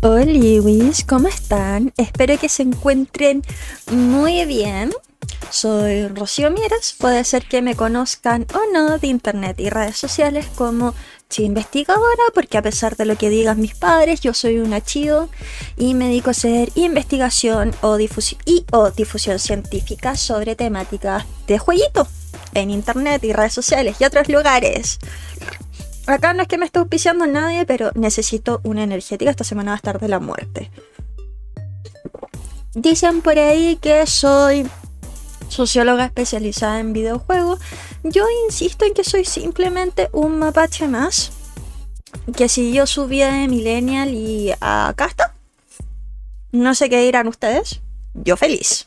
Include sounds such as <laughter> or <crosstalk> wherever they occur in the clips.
Hola, Lewis, ¿cómo están? Espero que se encuentren muy bien. Soy Rocío Mieres, puede ser que me conozcan o no de internet y redes sociales como Investigadora, porque a pesar de lo que digan mis padres, yo soy una chido y me dedico a hacer investigación o y o difusión científica sobre temáticas de jueguito en internet y redes sociales y otros lugares. Acá no es que me esté auspiciando nadie, pero necesito una energética. Esta semana va a estar de la muerte. Dicen por ahí que soy socióloga especializada en videojuegos. Yo insisto en que soy simplemente un mapache más. Que siguió su vida de millennial y acá está. No sé qué dirán ustedes. Yo feliz.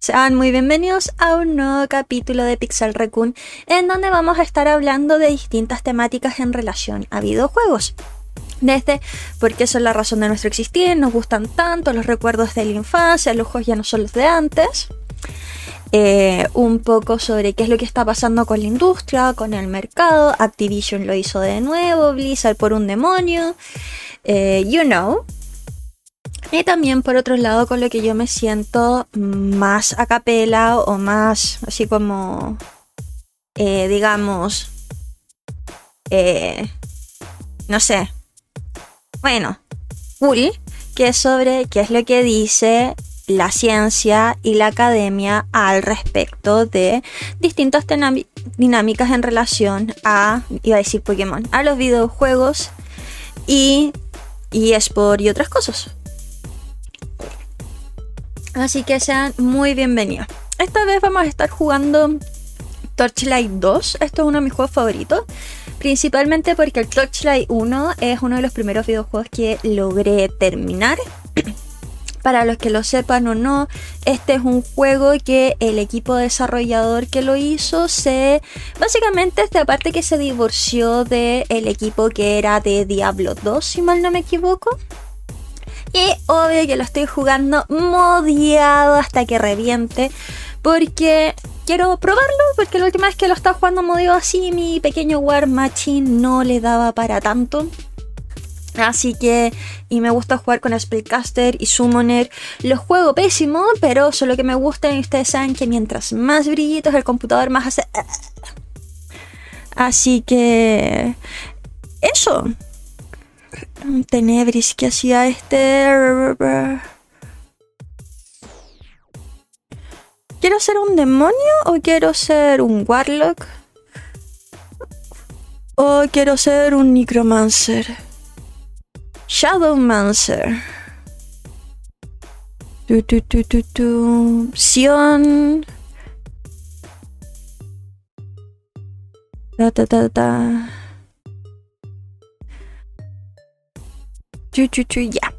Sean muy bienvenidos a un nuevo capítulo de Pixel Raccoon en donde vamos a estar hablando de distintas temáticas en relación a videojuegos. Desde por qué son la razón de nuestro existir, nos gustan tanto los recuerdos de la infancia, los juegos ya no son los de antes. Eh, un poco sobre qué es lo que está pasando con la industria, con el mercado. Activision lo hizo de nuevo, Blizzard por un demonio. Eh, you know. Y también por otro lado con lo que yo me siento más a capela o más así como, eh, digamos, no sé, bueno, cool, que es sobre qué es lo que dice la ciencia y la academia al respecto de distintas dinámicas en relación a, iba a decir Pokémon, a los videojuegos y, por y otras cosas. Así que sean muy bienvenidos. Esta vez vamos a estar jugando Torchlight 2. Esto es uno de mis juegos favoritos. Principalmente porque el Torchlight 1 es uno de los primeros videojuegos que logré terminar. Para los que lo sepan o no, este es un juego que el equipo desarrollador que lo hizo se. Básicamente, esta parte que se divorció del equipo que era de Diablo 2, si mal no me equivoco. Y obvio que lo estoy jugando modiado hasta que reviente. Porque quiero probarlo. Porque la última vez que lo estaba jugando modiado así, mi pequeño War Machine no le daba para tanto. Así que, y me gusta jugar con Spellcaster y Summoner. Lo juego pésimo, pero solo que me gusta y ustedes saben que mientras más brillitos el computador, más hace. Así que. Eso. Tenebris que hacía este. ¿Quiero ser un demonio o quiero ser un warlock? ¿O quiero ser un necromancer? Shadowmancer. Tu, tu, tu, tu, tu. Sion. Ta, ta, ta, ta. Ya.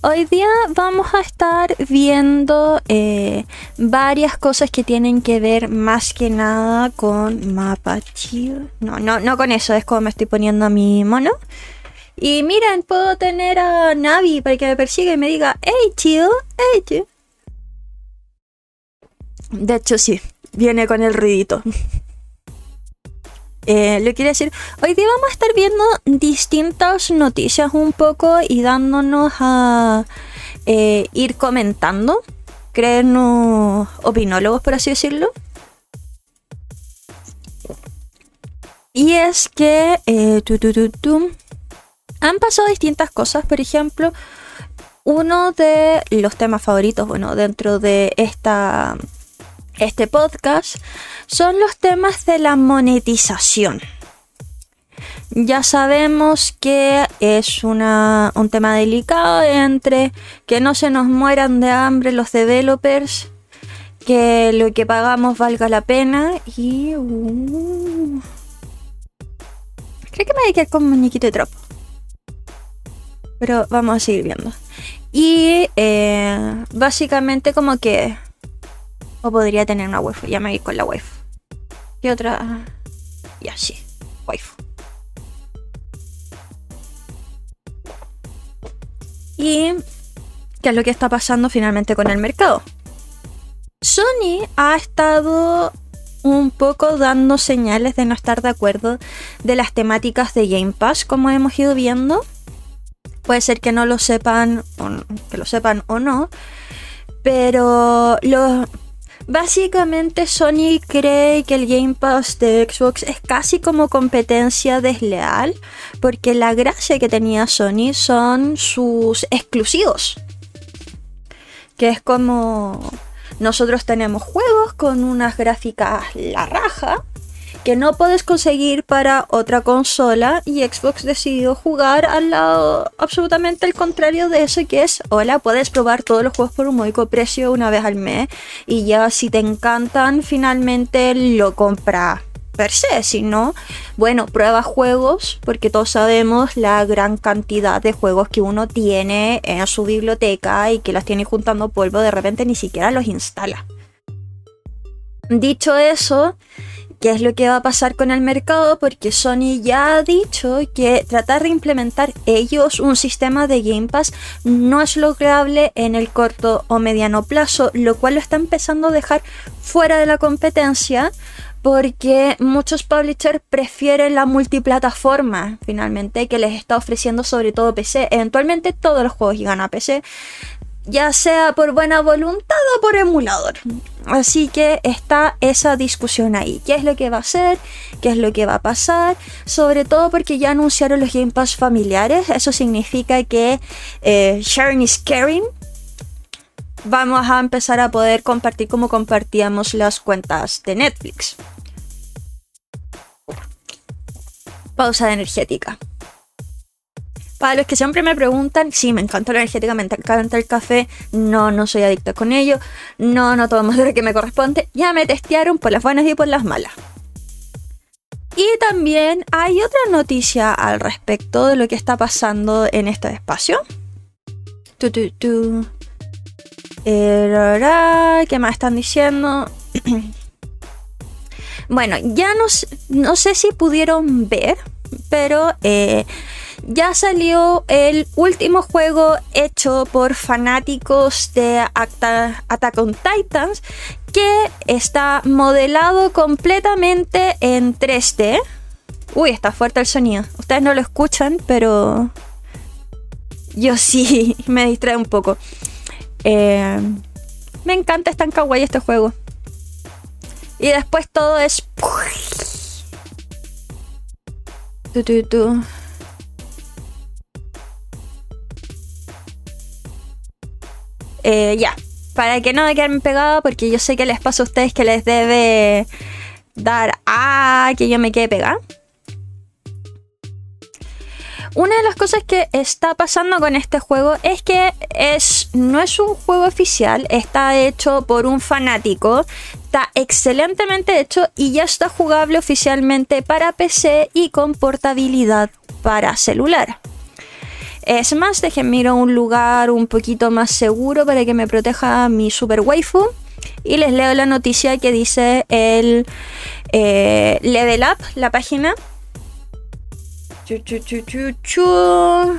Hoy día vamos a estar viendo eh, varias cosas que tienen que ver más que nada con mapa chill. No, no, no con eso, es como me estoy poniendo a mi mono. Y miren, puedo tener a Navi para que me persiga y me diga, hey chill, hey chill. De hecho, sí, viene con el ruidito. <laughs> Eh, le quiero decir, hoy día vamos a estar viendo distintas noticias un poco y dándonos a eh, ir comentando, creernos opinólogos, por así decirlo. Y es que eh, han pasado distintas cosas, por ejemplo, uno de los temas favoritos, bueno, dentro de esta este podcast son los temas de la monetización. Ya sabemos que es un tema delicado entre que no se nos mueran de hambre los developers que lo que pagamos valga la pena y... uh, creo que me voy a quedar con muñequito de trapo. Pero vamos a seguir viendo. Y eh, básicamente como que... O podría tener una waifu. Ya me voy con la waifu. ¿Qué otra? Ya sí. Waifu. Y... ¿Qué es lo que está pasando finalmente con el mercado? Sony ha estado un poco dando señales de no estar de acuerdo de las temáticas de Game Pass, como hemos ido viendo. Puede ser que no lo sepan, o n- que lo sepan o no, pero básicamente Sony cree que el Game Pass de Xbox es casi como competencia desleal, porque la gracia que tenía Sony son sus exclusivos, que es como nosotros tenemos juegos con unas gráficas la raja que no puedes conseguir para otra consola y Xbox decidió jugar al lado absolutamente el contrario de eso que es, hola, puedes probar todos los juegos por un módico precio una vez al mes y ya si te encantan finalmente lo compras per se, si no, bueno, prueba juegos porque todos sabemos la gran cantidad de juegos que uno tiene en su biblioteca y que las tiene juntando polvo, de repente ni siquiera los instala. Dicho eso, ¿qué es lo que va a pasar con el mercado? Porque Sony ya ha dicho que tratar de implementar ellos un sistema de Game Pass no es lograble en el corto o mediano plazo, lo cual lo está empezando a dejar fuera de la competencia porque muchos publishers prefieren la multiplataforma finalmente que les está ofreciendo sobre todo PC. Eventualmente todos los juegos llegan a PC, ya sea por buena voluntad o por emulador. Así que está esa discusión ahí. ¿Qué es lo que va a hacer? ¿Qué es lo que va a pasar? Sobre todo porque ya anunciaron los Game Pass familiares. Eso significa que eh, sharing is caring. Vamos a empezar a poder compartir como compartíamos las cuentas de Netflix. Pausa energética. Para los que siempre me preguntan, sí, me encanta la energética, me encanta el café, no, no soy adicta con ello, no, no tomo de lo que me corresponde, ya me testearon por las buenas y por las malas. Y también hay otra noticia al respecto de lo que está pasando en este espacio. Eh, ¿Qué más están diciendo? <clears throat> bueno, ya no sé si pudieron ver, pero eh, ya salió el último juego hecho por fanáticos de Acta- Attack on Titans que está modelado completamente en 3D. Uy, está fuerte el sonido. Ustedes no lo escuchan, pero yo sí <laughs> me distrae un poco. Eh, me encanta, es tan kawaii este juego. Y después todo es... Tu, tu, tu. Eh, ya, para que no me queden pegada, porque yo sé que les pasa a ustedes que les debe dar a que yo me quede pegada. Una de las cosas que está pasando con este juego es que es, no es un juego oficial, está hecho por un fanático, está excelentemente hecho y ya está jugable oficialmente para PC y con portabilidad para celular. Es más, miro un lugar un poquito más seguro para que me proteja mi super waifu. Y les leo la noticia que dice el eh, Level Up, la página. Chu, chu.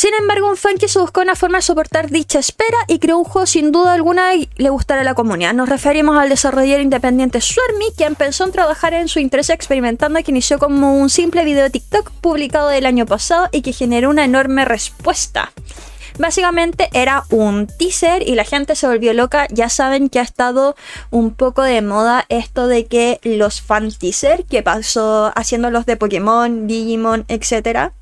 Sin embargo, un fan que se buscó una forma de soportar dicha espera y creó un juego sin duda alguna y le gustará a la comunidad. Nos referimos al desarrollador independiente Swarmy, quien pensó en trabajar en su interés experimentando que inició como un simple video de TikTok publicado del año pasado y que generó una enorme respuesta. Básicamente era un teaser y la gente se volvió loca. Ya saben que ha estado un poco de moda esto de que los fan teaser que pasó haciendo los de Pokémon, Digimon, etc.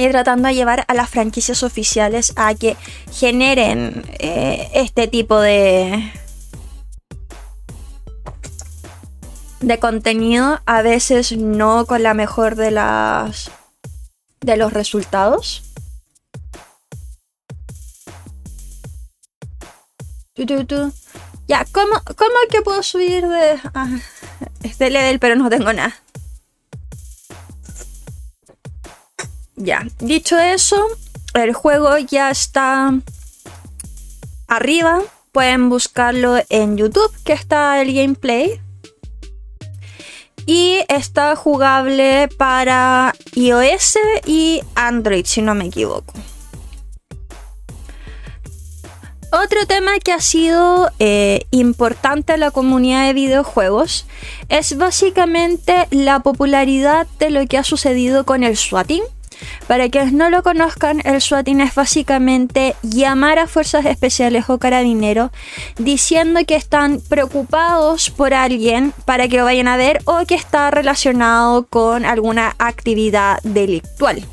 Y tratando de llevar a las franquicias oficiales a que generen eh, este tipo de, de contenido. A veces no con la mejor de las de los resultados. Ya, ¿cómo, ¿cómo que puedo subir de, ah, este level pero no tengo nada? Ya, dicho eso, el juego ya está arriba. Pueden buscarlo en YouTube, que está el gameplay. Y está jugable para iOS y Android, si no me equivoco. Otro tema que ha sido eh, importante en la comunidad de videojuegos es básicamente la popularidad de lo que ha sucedido con el swatting para quienes no lo conozcan, el swatting es básicamente llamar a fuerzas especiales o carabineros diciendo que están preocupados por alguien para que lo vayan a ver o que está relacionado con alguna actividad delictual.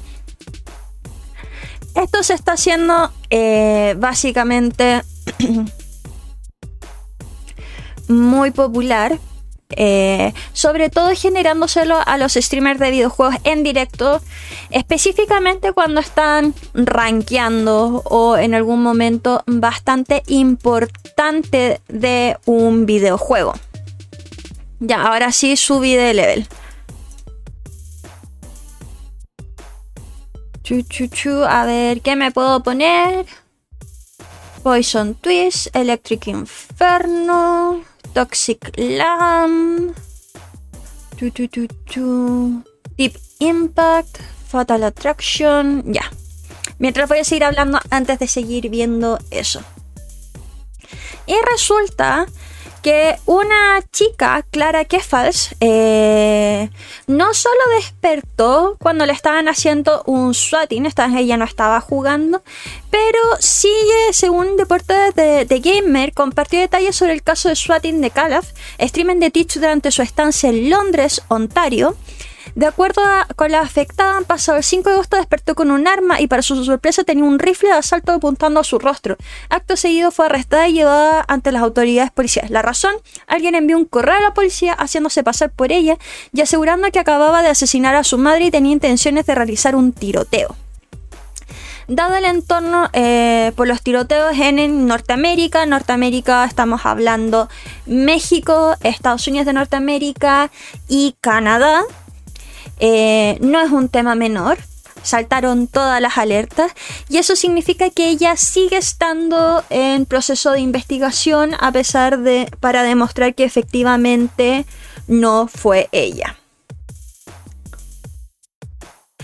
Esto se está haciendo eh, básicamente <clears throat> muy popular eh, sobre todo generándoselo a los streamers de videojuegos en directo, específicamente cuando están rankeando o en algún momento bastante importante de un videojuego. Ya, ahora sí subí de level. Chu, chu. A ver, ¿qué me puedo poner? Poison Twist, Electric Inferno. Toxic Lamb. Deep Impact. Fatal Attraction. Ya. Mientras voy a seguir hablando antes de seguir viendo eso. Y resulta que una chica, Clara Kefals, eh, no solo despertó cuando le estaban haciendo un swatting, esta vez ella no estaba jugando, pero sigue, según Deportes de, Gamer, compartió detalles sobre el caso de swatting de Calaf, streaming de Teach durante su estancia en Londres, Ontario, de acuerdo con la afectada, pasado el 5 de agosto despertó con un arma y para su sorpresa tenía un rifle de asalto apuntando a su rostro. Acto seguido fue arrestada y llevada ante las autoridades policiales. La razón, alguien envió un correo a la policía haciéndose pasar por ella y asegurando que acababa de asesinar a su madre y tenía intenciones de realizar un tiroteo. Dado el entorno eh, por los tiroteos en Norteamérica, Norteamérica estamos hablando México, Estados Unidos de Norteamérica y Canadá, eh, no es un tema menor. Saltaron todas las alertas y eso significa que ella sigue estando en proceso de investigación a pesar de para demostrar que efectivamente no fue ella.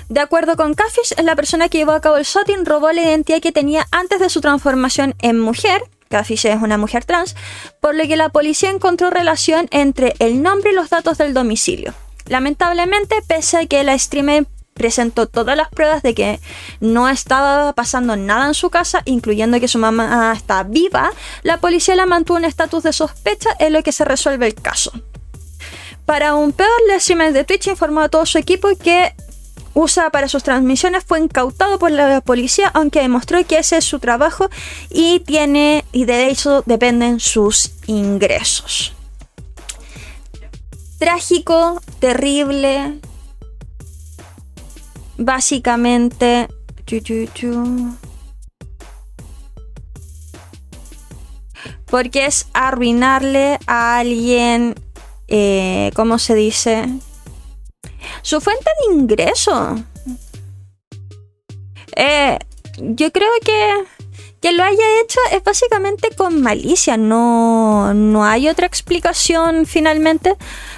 De acuerdo con Cafish, la persona que llevó a cabo el shooting robó la identidad que tenía antes de su transformación en mujer. Cafish es una mujer trans, por lo que la policía encontró relación entre el nombre y los datos del domicilio. Lamentablemente, pese a que la streamer presentó todas las pruebas de que no estaba pasando nada en su casa, incluyendo que su mamá está viva, la policía la mantuvo en estatus de sospecha en lo que se resuelve el caso. Para un peor, la streamer de Twitch informó a todo su equipo que usa para sus transmisiones fue incautado por la policía, aunque demostró que ese es su trabajo y tiene y de eso dependen sus ingresos trágico, terrible. Básicamente. Porque es arruinarle a alguien. Eh, ¿Cómo se dice? Su fuente de ingreso. Eh, yo creo que que lo haya hecho es básicamente con malicia, no, no hay otra explicación finalmente,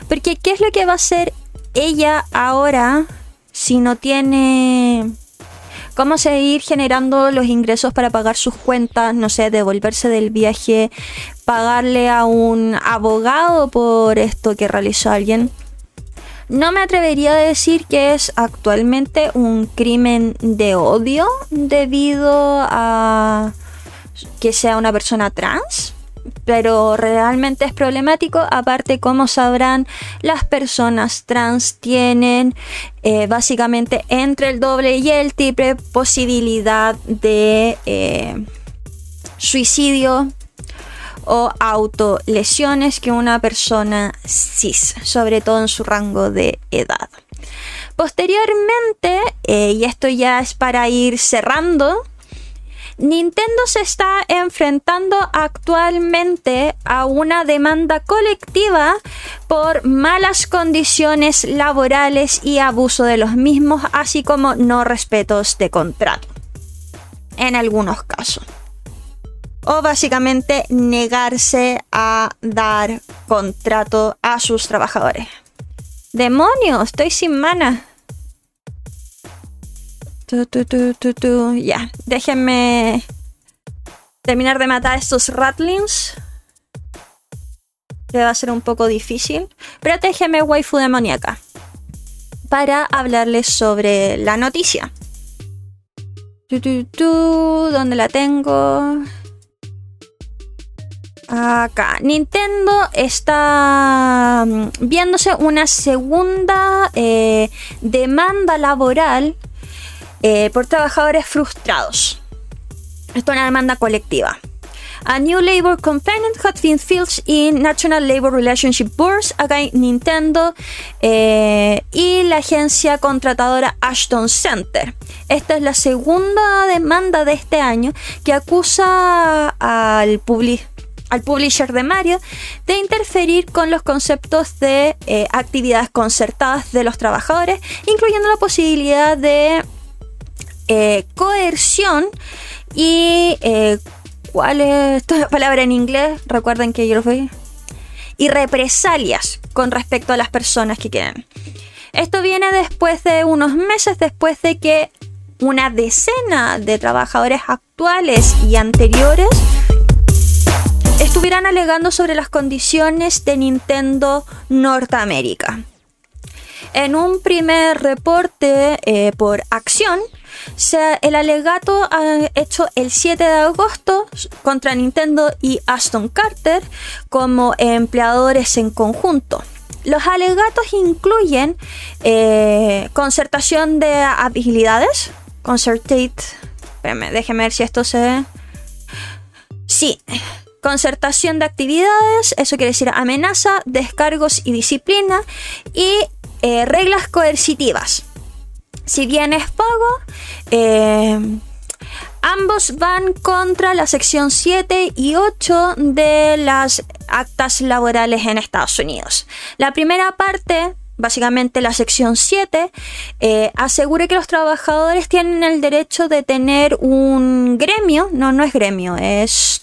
porque ¿qué es lo que va a hacer ella ahora si no tiene cómo seguir generando los ingresos para pagar sus cuentas, no sé, devolverse del viaje, pagarle a un abogado por esto que realizó alguien? No me atrevería a decir que es actualmente un crimen de odio debido a que sea una persona trans, pero realmente es problemático. Aparte, como sabrán, las personas trans tienen eh, básicamente entre el doble y el triple posibilidad de eh, suicidio o autolesiones que una persona cis, sobre todo en su rango de edad. Posteriormente, eh, y esto ya es para ir cerrando, Nintendo se está enfrentando actualmente a una demanda colectiva por malas condiciones laborales y abuso de los mismos, así como no respetos de contrato. En algunos casos. O básicamente negarse a dar contrato a sus trabajadores. ¡Demonios! Estoy sin mana. Ya, déjenme terminar de matar a estos ratlings. Que va a ser un poco difícil. Pero déjenme waifu demoníaca. Para hablarles sobre la noticia. ¿Dónde la tengo? Acá. Nintendo está mm, viéndose una segunda eh, demanda laboral eh, por trabajadores frustrados. Esto es una demanda colectiva. A new labor complaint has been in National Labor Relationship Boards, acá en Nintendo, eh, y la agencia contratadora Ashton Center. Esta es la segunda demanda de este año que acusa al public al publisher de Mario de interferir con los conceptos de eh, actividades concertadas de los trabajadores, incluyendo la posibilidad de eh, coerción y eh, ¿cuál es esta palabra en inglés? Recuerden que yo lo fui. Y represalias con respecto a las personas que quieren. Esto viene después de unos meses después de que una decena de trabajadores actuales y anteriores estuvieran alegando sobre las condiciones de Nintendo Norteamérica. En un primer reporte eh, por acción, el alegato ha hecho el 7 de agosto contra Nintendo y Aston Carter como empleadores en conjunto. Los alegatos incluyen eh, concertación de habilidades, concertate, déjeme ver si esto se... Sí, concertación de actividades, eso quiere decir amenaza, descargos y disciplina, y eh, reglas coercitivas. Si bien es pago, eh, ambos van contra la sección 7 y 8 de las actas laborales en Estados Unidos. La primera parte básicamente la sección 7, eh, asegura que los trabajadores tienen el derecho de tener un gremio, no, no es gremio, es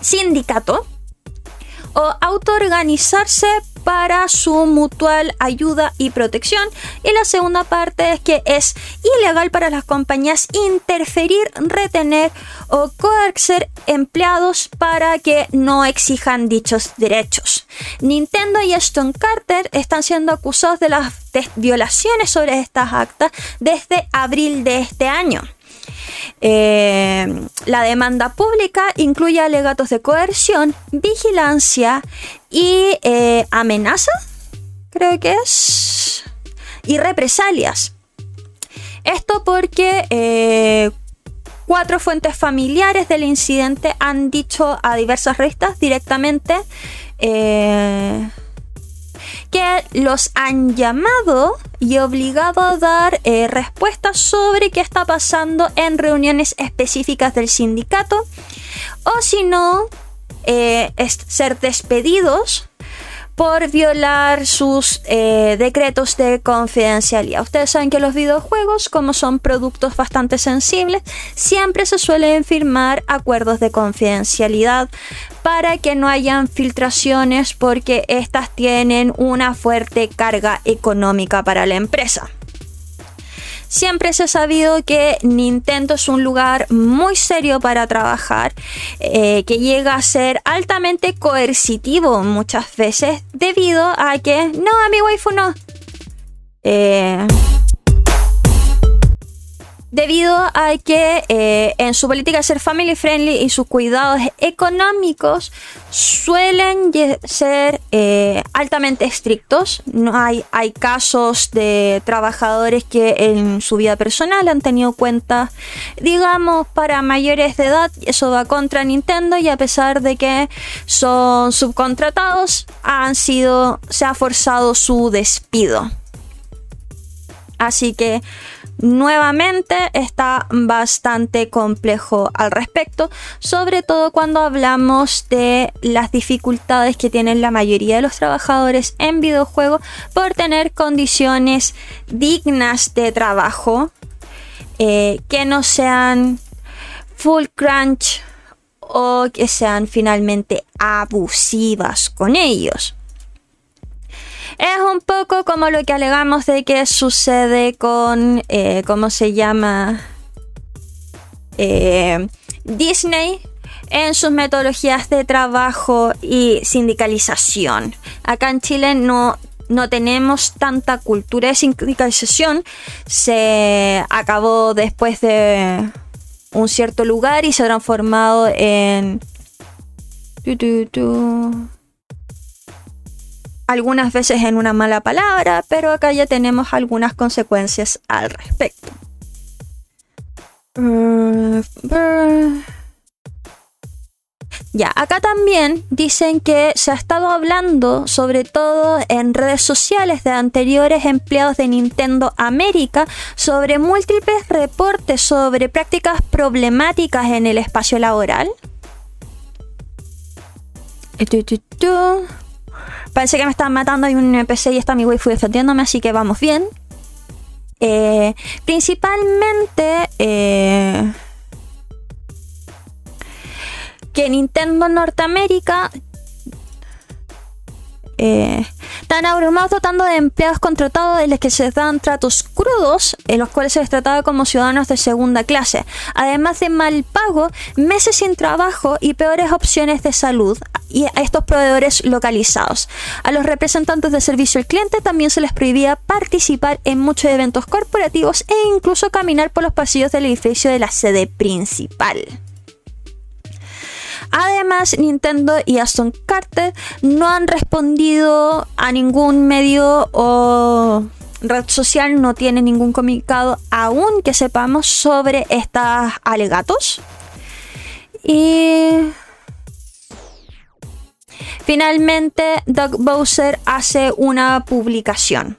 sindicato. O autoorganizarse para su mutual ayuda y protección. Y la segunda parte es que es ilegal para las compañías interferir, retener o coercer empleados para que no exijan dichos derechos. Nintendo y Aston Carter están siendo acusados de las violaciones sobre estas actas desde abril de este año. Eh, la demanda pública incluye alegatos de coerción, vigilancia y eh, amenaza, creo que es, y represalias. Esto porque eh, cuatro fuentes familiares del incidente han dicho a diversas revistas directamente los han llamado y obligado a dar eh, respuestas sobre qué está pasando en reuniones específicas del sindicato o si no eh, ser despedidos por violar sus eh, decretos de confidencialidad. Ustedes saben que los videojuegos, como son productos bastante sensibles, siempre se suelen firmar acuerdos de confidencialidad para que no hayan filtraciones porque estas tienen una fuerte carga económica para la empresa. Siempre se ha sabido que Nintendo es un lugar muy serio para trabajar, eh, que llega a ser altamente coercitivo muchas veces debido a que no, a mi waifu no. Eh, debido a que eh, en su política de ser family friendly y sus cuidados económicos suelen ser eh, altamente estrictos. No hay, hay casos de trabajadores que en su vida personal han tenido cuentas, digamos, para mayores de edad. Eso va contra Nintendo y a pesar de que son subcontratados, han sido, se ha forzado su despido. Así que nuevamente está bastante complejo al respecto, sobre todo cuando hablamos de las dificultades que tienen la mayoría de los trabajadores en videojuegos por tener condiciones dignas de trabajo, eh, que no sean full crunch o que sean finalmente abusivas con ellos. Es un poco como lo que alegamos de que sucede con, eh, ¿cómo se llama? Eh, Disney en sus metodologías de trabajo y sindicalización. Acá en Chile no, no tenemos tanta cultura de sindicalización. Se acabó después de un cierto lugar y se ha transformado en algunas veces en una mala palabra, pero acá ya tenemos algunas consecuencias al respecto. Ya, acá también dicen que se ha estado hablando, sobre todo en redes sociales de anteriores empleados de Nintendo América, sobre múltiples reportes sobre prácticas problemáticas en el espacio laboral. Parece que me están matando. Hay un NPC y está mi fui defendiéndome, así que vamos bien. Eh, principalmente eh, que Nintendo Norteamérica eh, tan abrumados dotando de empleados contratados de los que se dan tratos crudos, en los cuales se les trataba como ciudadanos de segunda clase, además de mal pago, meses sin trabajo y peores opciones de salud y a estos proveedores localizados. A los representantes de servicio al cliente también se les prohibía participar en muchos eventos corporativos e incluso caminar por los pasillos del edificio de la sede principal. Además, Nintendo y Aston Carter no han respondido a ningún medio o red social, no tiene ningún comunicado aún que sepamos sobre estos alegatos. Y finalmente, Doug Bowser hace una publicación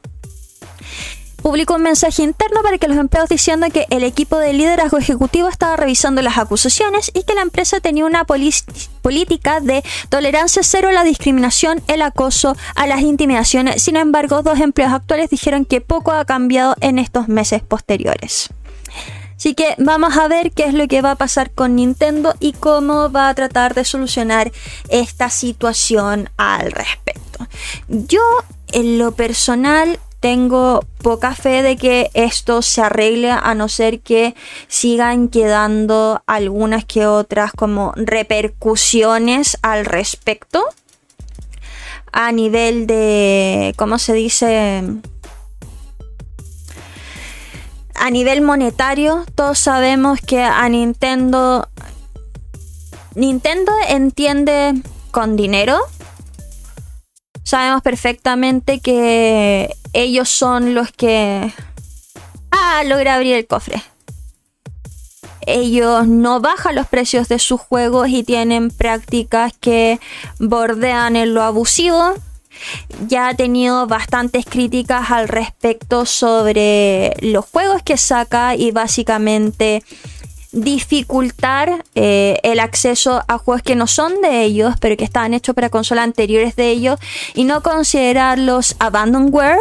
publicó un mensaje interno para que los empleados diciendo que el equipo de liderazgo ejecutivo estaba revisando las acusaciones y que la empresa tenía una política de tolerancia cero a la discriminación, el acoso, a las intimidaciones. Sin embargo, dos empleados actuales dijeron que poco ha cambiado en estos meses posteriores. Así que vamos a ver qué es lo que va a pasar con Nintendo y cómo va a tratar de solucionar esta situación al respecto. Yo, en lo personal, tengo poca fe de que esto se arregle a no ser que sigan quedando algunas que otras como repercusiones al respecto a nivel de, ¿cómo se dice? A nivel monetario, todos sabemos que a Nintendo... Nintendo entiende con dinero sabemos perfectamente que ellos son los que... Ah, logra abrir el cofre. Ellos no bajan los precios de sus juegos y tienen prácticas que bordean en lo abusivo. Ya ha tenido bastantes críticas al respecto sobre los juegos que saca y básicamente dificultar eh, el acceso a juegos que no son de ellos, pero que estaban hechos para consolas anteriores de ellos, y no considerarlos abandonware,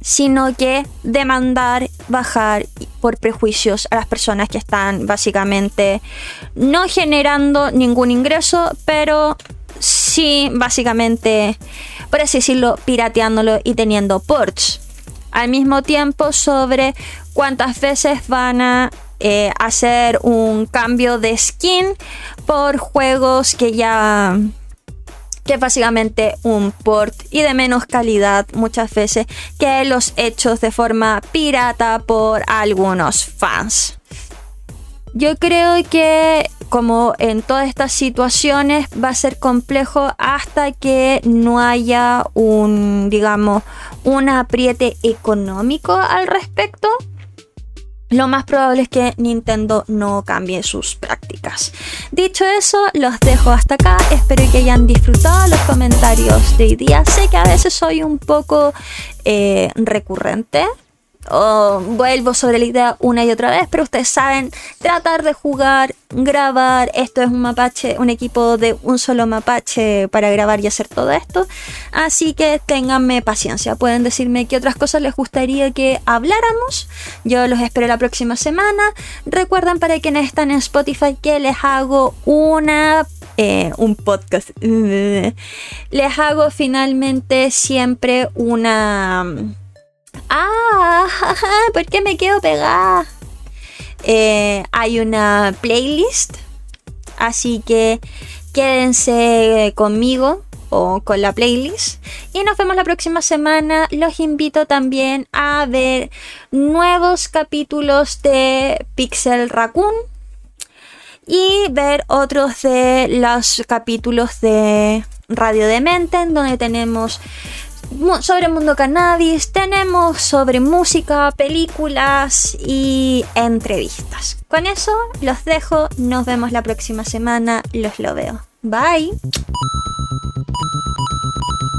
sino que demandar bajar por prejuicios a las personas que están básicamente no generando ningún ingreso, pero sí básicamente, por así decirlo, pirateándolo y teniendo ports. Al mismo tiempo sobre cuántas veces van a eh, hacer un cambio de skin por juegos que ya que básicamente un port y de menos calidad muchas veces que los hechos de forma pirata por algunos fans. Yo creo que como en todas estas situaciones va a ser complejo hasta que no haya un, digamos, un apriete económico al respecto lo más probable es que Nintendo no cambie sus prácticas. Dicho eso, los dejo hasta acá. Espero que hayan disfrutado los comentarios de hoy día. Sé que a veces soy un poco eh, recurrente. O vuelvo sobre la idea una y otra vez, pero ustedes saben, tratar de jugar, grabar, esto es un mapache, un equipo de un solo mapache para grabar y hacer todo esto, así que ténganme paciencia, pueden decirme qué otras cosas les gustaría que habláramos, yo los espero la próxima semana, recuerden para quienes están en Spotify que les hago una eh, un podcast. <laughs> Les hago finalmente siempre una Ah, <laughs> ¿por qué me quedo pegada? Eh, hay una playlist, así que quédense conmigo o con la playlist. Y nos vemos la próxima semana. Los invito también a ver nuevos capítulos de Pixel Raccoon y ver otros de los capítulos de Radio Demente, en donde tenemos sobre mundo cannabis, tenemos sobre música, películas y entrevistas. Con eso los dejo, nos vemos la próxima semana, los lo veo. Bye.